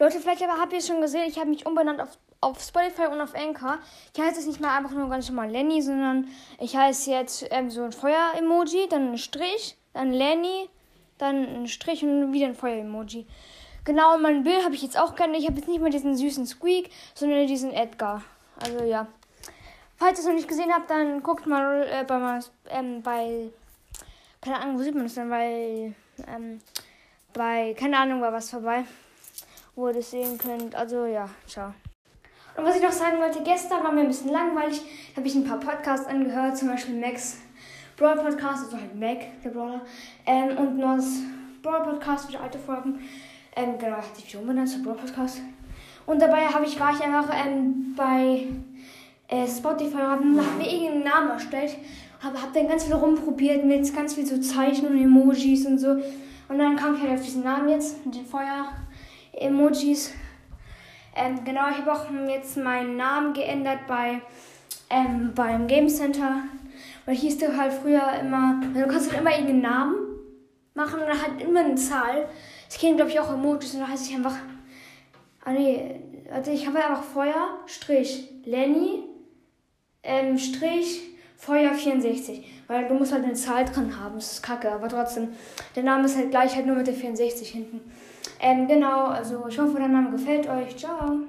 Leute, vielleicht aber habt ihr es schon gesehen, ich habe mich umbenannt auf, auf Spotify und auf Anchor. Ich heiße jetzt nicht mehr einfach nur ganz normal Lenny, sondern ich heiße jetzt ähm, so ein Feuer-Emoji, dann ein Strich, dann Lenny, dann ein Strich und wieder ein Feuer-Emoji. Genau, und mein Bild habe ich jetzt auch gerne. Ich habe jetzt nicht mehr diesen süßen Squeak, sondern diesen Edgar. Also ja. Falls ihr es noch nicht gesehen habt, dann guckt mal äh, bei, ähm, bei, keine Ahnung, wo sieht man das denn? Bei, ähm, bei, keine Ahnung, war was vorbei, wo ihr das sehen könnt. Also ja, ciao. Und was ich noch sagen wollte, gestern war mir ein bisschen langweilig, habe ich ein paar Podcasts angehört, zum Beispiel Max Brawl Podcast, also halt Mac, der Brawler, ähm, und Nos Brawl Podcast, wieder alte Folgen. Ähm, genau, hat sich umbenannt zu Brawl Podcast. Und dabei habe ich, war ich einfach ähm, bei äh, Spotify habe mir irgendeinen Namen erstellt. Habe hab dann ganz viel rumprobiert mit ganz viel so Zeichen und Emojis und so. Und dann kam ich halt auf diesen Namen jetzt, mit den Feuer-Emojis. Ähm, genau, ich habe auch jetzt meinen Namen geändert bei ähm, beim Game Center. Weil hieß du halt früher immer, also du kannst halt immer irgendeinen Namen machen und dann halt immer eine Zahl. Ich kenne glaube ich auch Emojis und da heiße ich einfach. Ah nee, also ich habe einfach Feuer, Strich, Lenny, ähm, Strich, Feuer 64. Weil du musst halt eine Zahl dran haben. Das ist kacke, aber trotzdem. Der Name ist halt gleich halt nur mit der 64 hinten. Ähm, genau, also ich hoffe, der Name gefällt euch. Ciao.